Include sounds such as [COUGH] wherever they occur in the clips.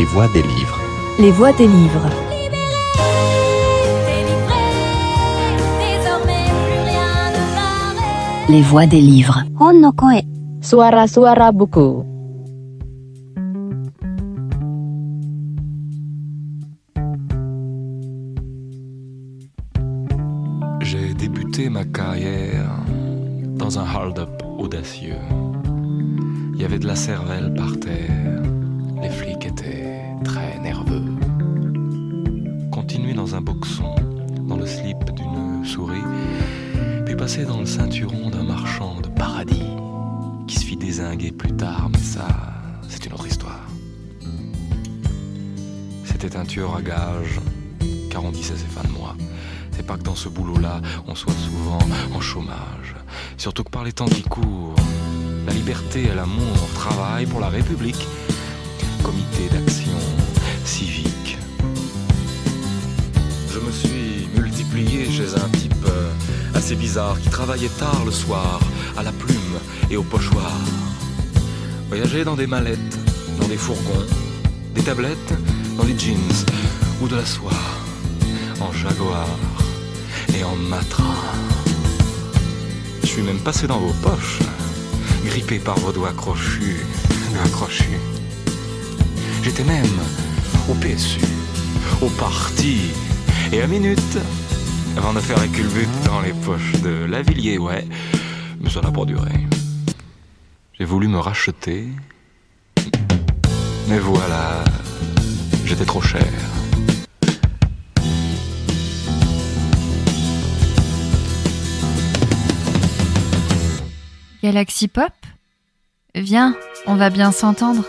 Les voix des livres. Les voix des livres. Les voix des livres. Suara Suara Buku. J'ai débuté ma carrière dans un hold-up audacieux. Il y avait de la cervelle par terre. Étaient très nerveux. Continuer dans un boxon, dans le slip d'une souris, puis passer dans le ceinturon d'un marchand de paradis qui se fit désinguer plus tard, mais ça, c'est une autre histoire. C'était un tueur à gages, car on disait c'est fin de mois. C'est pas que dans ce boulot-là, on soit souvent en chômage. Surtout que par les temps qui courent, la liberté et l'amour travaillent pour la République. D'action civique. Je me suis multiplié chez un type euh, assez bizarre qui travaillait tard le soir, à la plume et au pochoir. Voyager dans des mallettes, dans des fourgons, des tablettes, dans des jeans ou de la soie, en jaguar et en matra. Je suis même passé dans vos poches, grippé par vos doigts crochus, accrochus. J'étais même au PSU, au parti, et à minute, avant de faire la culbute dans les poches de Lavillier, ouais, mais ça n'a pas duré. J'ai voulu me racheter, mais voilà, j'étais trop cher. Galaxy Pop Viens, on va bien s'entendre.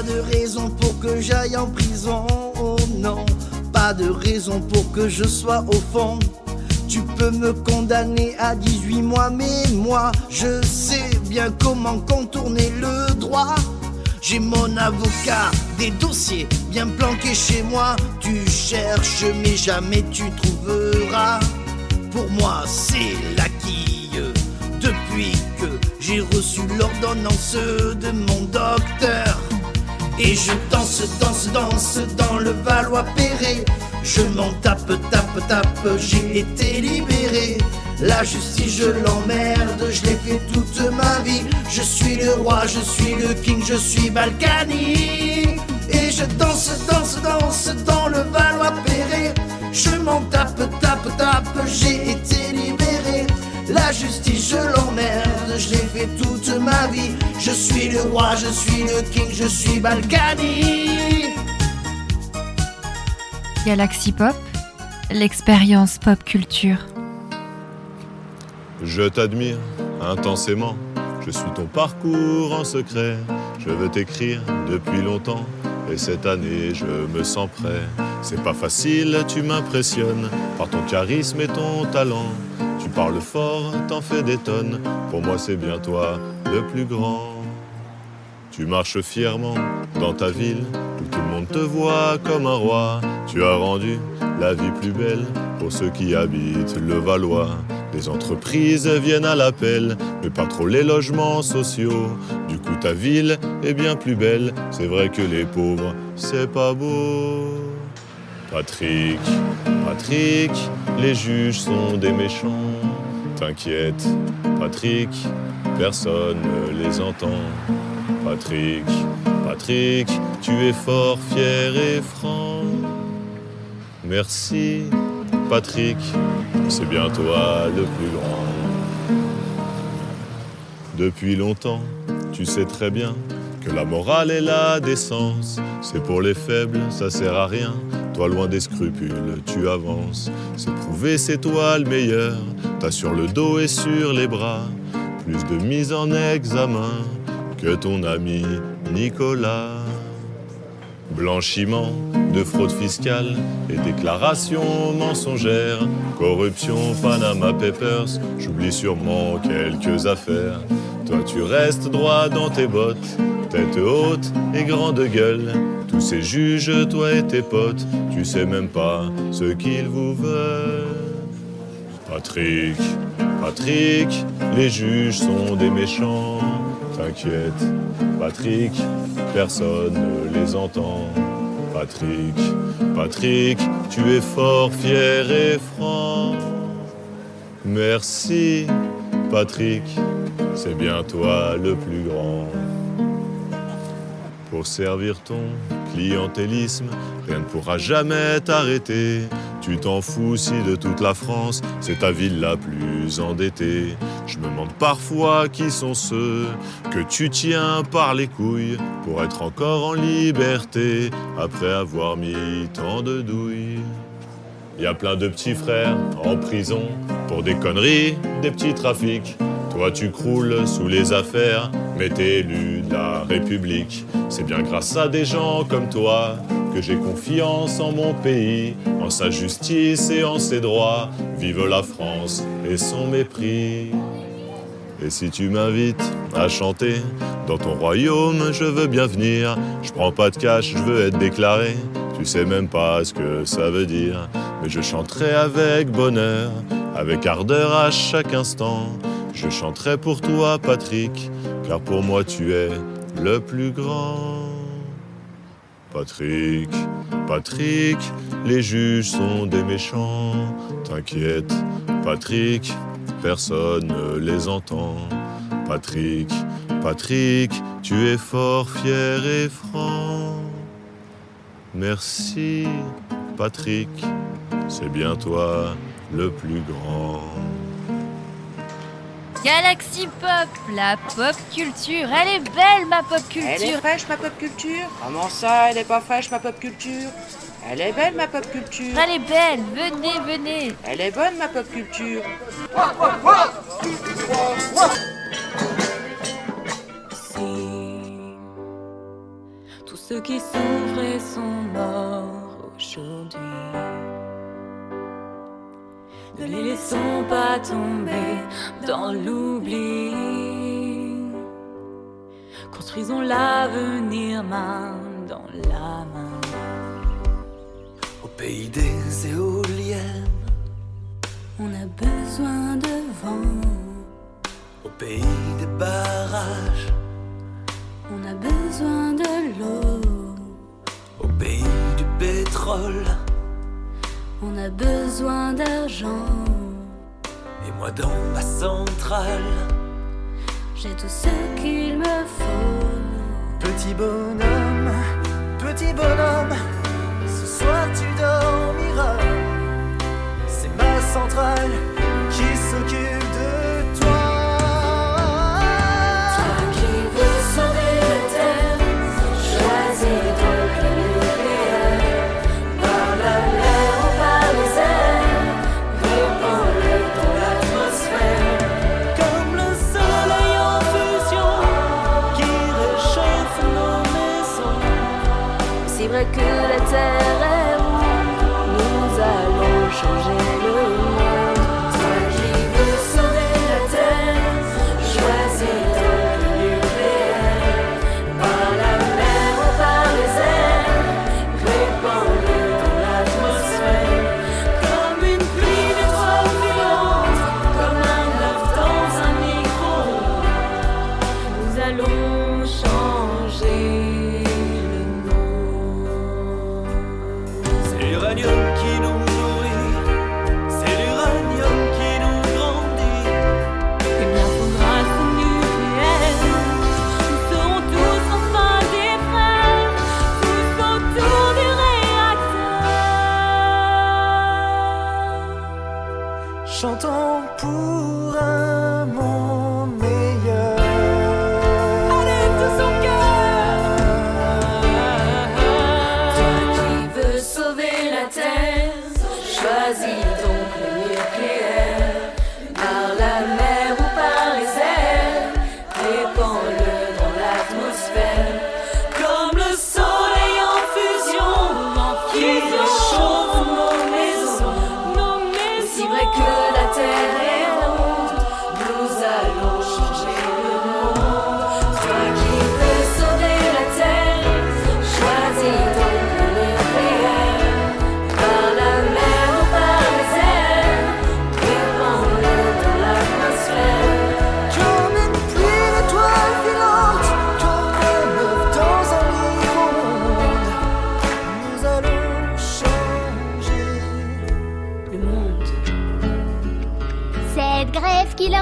Pas de raison pour que j'aille en prison, oh non. Pas de raison pour que je sois au fond. Tu peux me condamner à 18 mois, mais moi, je sais bien comment contourner le droit. J'ai mon avocat, des dossiers bien planqués chez moi. Tu cherches, mais jamais tu trouveras. Pour moi, c'est la quille. Depuis que j'ai reçu l'ordonnance de mon docteur. Et je danse, danse, danse dans le Valois-Perret. Je m'en tape, tape, tape, j'ai été libéré. La justice, je l'emmerde, je l'ai fait toute ma vie. Je suis le roi, je suis le king, je suis Balkany. Et je danse, danse, danse dans le Valois-Perret. Je m'en tape, tape, tape, j'ai été. La justice, je l'emmerde, je l'ai fait toute ma vie. Je suis le roi, je suis le king, je suis Balkany. Galaxy Pop, l'expérience pop culture. Je t'admire intensément, je suis ton parcours en secret. Je veux t'écrire depuis longtemps et cette année je me sens prêt. C'est pas facile, tu m'impressionnes par ton charisme et ton talent. Parles fort, t'en fais des tonnes. Pour moi c'est bien toi le plus grand. Tu marches fièrement dans ta ville où tout le monde te voit comme un roi. Tu as rendu la vie plus belle pour ceux qui habitent le Valois. Les entreprises viennent à l'appel, mais pas trop les logements sociaux. Du coup, ta ville est bien plus belle. C'est vrai que les pauvres, c'est pas beau. Patrick, Patrick, les juges sont des méchants. T'inquiète, Patrick, personne ne les entend. Patrick, Patrick, tu es fort, fier et franc. Merci, Patrick, c'est bien toi le plus grand. Depuis longtemps, tu sais très bien que la morale et la décence, c'est pour les faibles, ça sert à rien. Toi, loin des scrupules, tu avances. C'est prouvé, c'est toi le meilleur. T'as sur le dos et sur les bras plus de mise en examen que ton ami Nicolas. Blanchiment de fraude fiscale et déclarations mensongères, corruption, Panama Papers, j'oublie sûrement quelques affaires. Toi tu restes droit dans tes bottes, tête haute et grande gueule. Tous ces juges, toi et tes potes, tu sais même pas ce qu'ils vous veulent. Patrick, Patrick, les juges sont des méchants. T'inquiète, Patrick, personne ne les entend. Patrick, Patrick, tu es fort, fier et franc. Merci, Patrick, c'est bien toi le plus grand. Pour servir ton clientélisme, rien ne pourra jamais t'arrêter. Tu t'en fous si de toute la France, c'est ta ville la plus endettée. Je me demande parfois qui sont ceux que tu tiens par les couilles pour être encore en liberté après avoir mis tant de douilles. Y a plein de petits frères en prison pour des conneries, des petits trafics. Toi tu croules sous les affaires, mais t'es élu de la République. C'est bien grâce à des gens comme toi que j'ai confiance en mon pays, en sa justice et en ses droits. Vive la France et son mépris. Et si tu m'invites à chanter dans ton royaume, je veux bien venir. Je prends pas de cash, je veux être déclaré. Tu sais même pas ce que ça veut dire, mais je chanterai avec bonheur, avec ardeur à chaque instant. Je chanterai pour toi, Patrick, car pour moi tu es le plus grand. Patrick, Patrick, les juges sont des méchants. T'inquiète, Patrick, personne ne les entend. Patrick, Patrick, tu es fort, fier et franc. Merci, Patrick, c'est bien toi le plus grand. Galaxy Pop, la pop culture. Elle est belle, ma pop Elle est culture. fraîche ma pop culture Comment ça, elle est pas fraîche ma pop culture? Elle est belle ma pop culture Elle est belle. Venez, venez. Elle est bonne ma pop culture Si tous ceux qui souffraient sont morts aujourd'hui, les laissons pas tomber dans l'oubli. Construisons l'avenir main dans la main. Au pays des éoliennes, On a besoin de vent, au pays des barrages, on a besoin de l'eau. au pays du pétrole. On a besoin d'argent. Moi dans ma centrale, J'ai tout ce qu'il me faut. petit bonhomme, petit bonhomme, ce soir tu dormiras. C'est ma centrale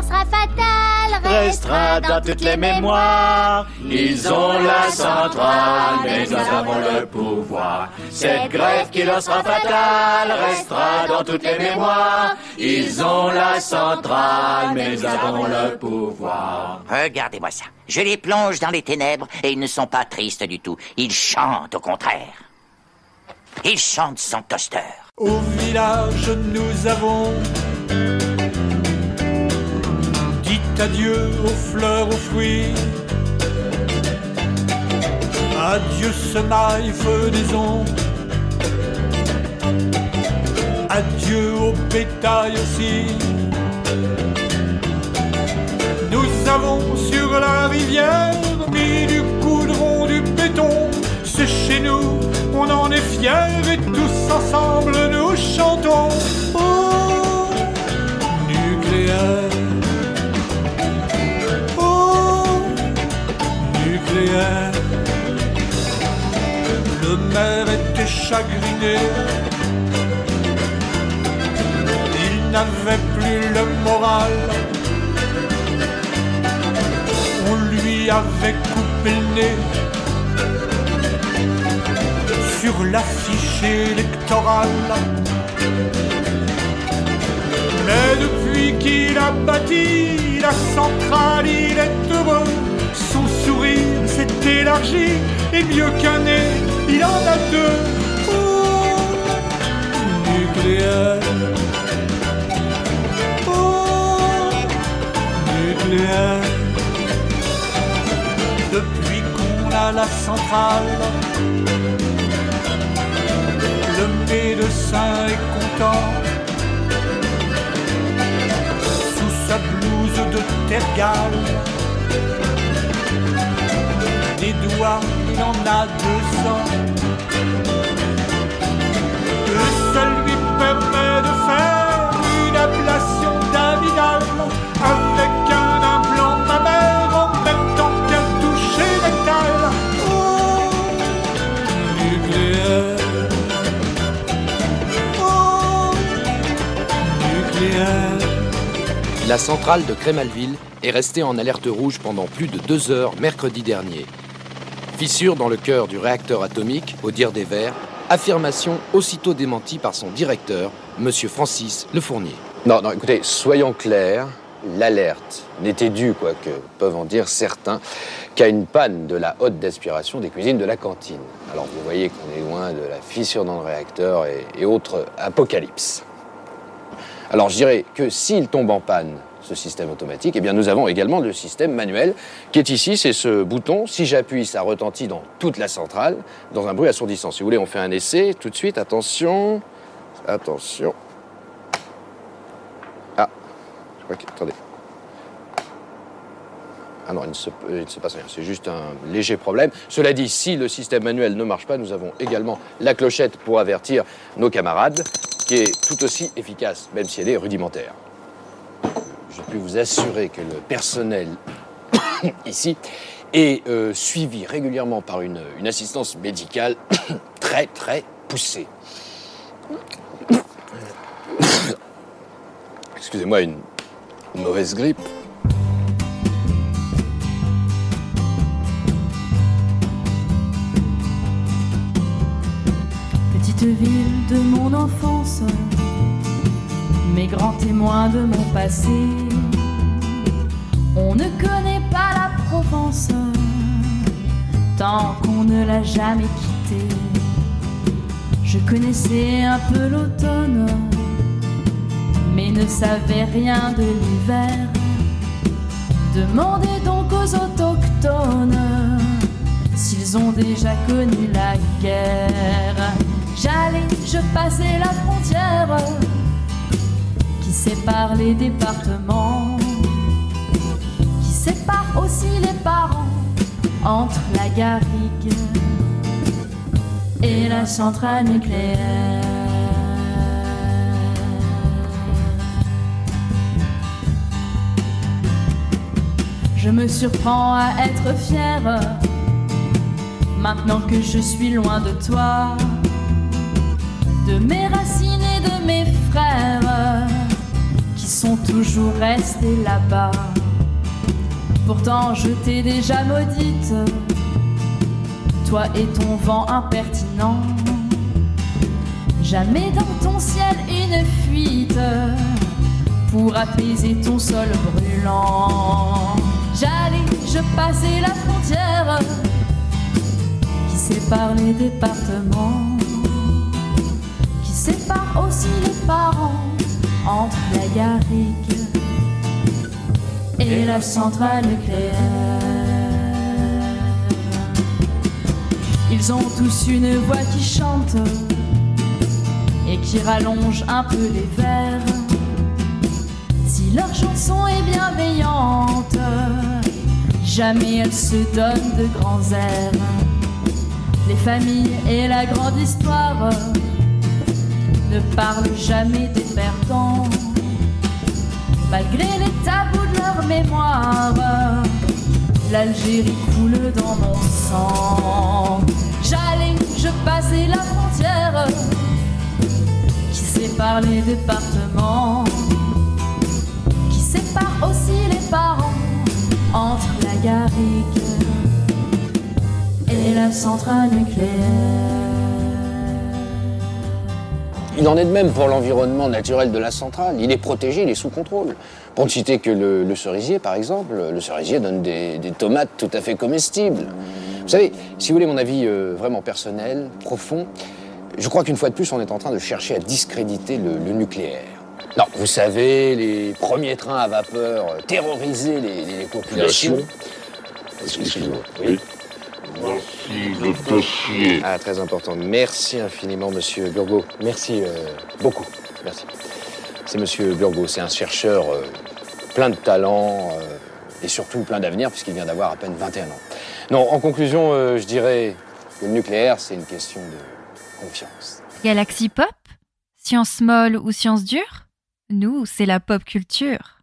sera fatale restera dans toutes les mémoires. Ils ont la centrale, mais nous avons le pouvoir. Cette grève qui leur sera fatale restera dans toutes les mémoires. Ils ont la centrale, mais nous avons le pouvoir. Regardez-moi ça. Je les plonge dans les ténèbres et ils ne sont pas tristes du tout. Ils chantent au contraire. Ils chantent sans toaster. Au village, nous avons adieu aux fleurs, aux fruits. Adieu semaille, fenaison. Adieu au bétail aussi. Nous avons sur la rivière mis du goudron, du béton. C'est chez nous, on en est fiers et tous ensemble nous chantons. Le maire était chagriné. Il n'avait plus le moral. On lui avait coupé le nez sur l'affiche électorale. Mais depuis qu'il a bâti la centrale, il est heureux. S'est élargi et mieux qu'un nez, il en a deux. Oh, nucléaire. Oh, nucléaire. Depuis qu'on a la centrale, le médecin est content. Sous sa blouse de tergale, des doigts, il en a deux cents. Et ça lui permet de faire une ablation d'amidale avec un implant mammaire en même temps qu'un toucher rectal. Oh, nucléaire. Oh, nucléaire. La centrale de Crémalville est restée en alerte rouge pendant plus de deux heures mercredi dernier. Fissure dans le cœur du réacteur atomique, au dire des Verts, affirmation aussitôt démentie par son directeur, M. Francis Le Fournier. Non, non, écoutez, soyons clairs, l'alerte n'était due, quoique peuvent en dire certains, qu'à une panne de la haute d'aspiration des cuisines de la cantine. Alors vous voyez qu'on est loin de la fissure dans le réacteur et, et autres apocalypses. Alors je dirais que s'il tombe en panne, ce système automatique, eh bien nous avons également le système manuel qui est ici, c'est ce bouton. Si j'appuie, ça retentit dans toute la centrale, dans un bruit assourdissant. Si vous voulez, on fait un essai tout de suite. Attention, attention. Ah, je crois que... Attendez. Ah non, il ne, il ne se passe rien, c'est juste un léger problème. Cela dit, si le système manuel ne marche pas, nous avons également la clochette pour avertir nos camarades, qui est tout aussi efficace, même si elle est rudimentaire. Je puis vous assurer que le personnel [COUGHS] ici est euh, suivi régulièrement par une, assistance médicale [COUGHS] très très poussée. [COUGHS] Excusez-moi, une, mauvaise grippe. Petite ville de mon enfance, grands témoins de mon passé. On ne connaît pas la Provence tant qu'on ne l'a jamais quittée. Je connaissais un peu l'automne, mais ne savais rien de l'hiver. Demandez donc aux autochtones s'ils ont déjà connu la guerre. J'allais, je passais la frontière sépare les départements, qui sépare aussi les parents entre la garrigue et la centrale nucléaire. Je me surprends à être fière maintenant que je suis loin de toi, de mes racines et de mes frères sont toujours rester là-bas. Pourtant, je t'ai déjà maudite, toi et ton vent impertinent. Jamais dans ton ciel une fuite pour apaiser ton sol brûlant. J'allais, je passais la frontière qui sépare les départements, qui sépare aussi les parents entre la garrigue et la centrale nucléaire. Ils ont tous une voix qui chante et qui rallonge un peu les vers. Si leur chanson est bienveillante, jamais elle se donne de grands airs. Les familles et la grande histoire ne parlent jamais des perdants. Malgré les tabous de leur mémoire, l'Algérie coule dans mon sang. J'allais, je passais la frontière qui sépare les départements, qui sépare aussi les parents entre la garrigue et la centrale nucléaire. Il en est de même pour l'environnement naturel de la centrale. Il est protégé, il est sous contrôle. Pour ne citer que le, le cerisier, par exemple, le cerisier donne des, des, tomates tout à fait comestibles. Vous savez, si vous voulez mon avis euh, vraiment personnel, profond, je crois qu'une fois de plus, on est en train de chercher à discréditer le, le nucléaire. Non, vous savez, les premiers trains à vapeur terrorisaient les, les populations. Excusez-moi. Oui. Ah, très important. Merci infiniment, monsieur Burgot. Merci euh, beaucoup. Merci. C'est monsieur Burgot, c'est un chercheur euh, plein de talent euh, et surtout plein d'avenir, puisqu'il vient d'avoir à peine 21 ans. Non, en conclusion, je dirais que le nucléaire, c'est une question de confiance. Galaxy Pop? Science molle ou science dure? Nous, c'est la pop culture.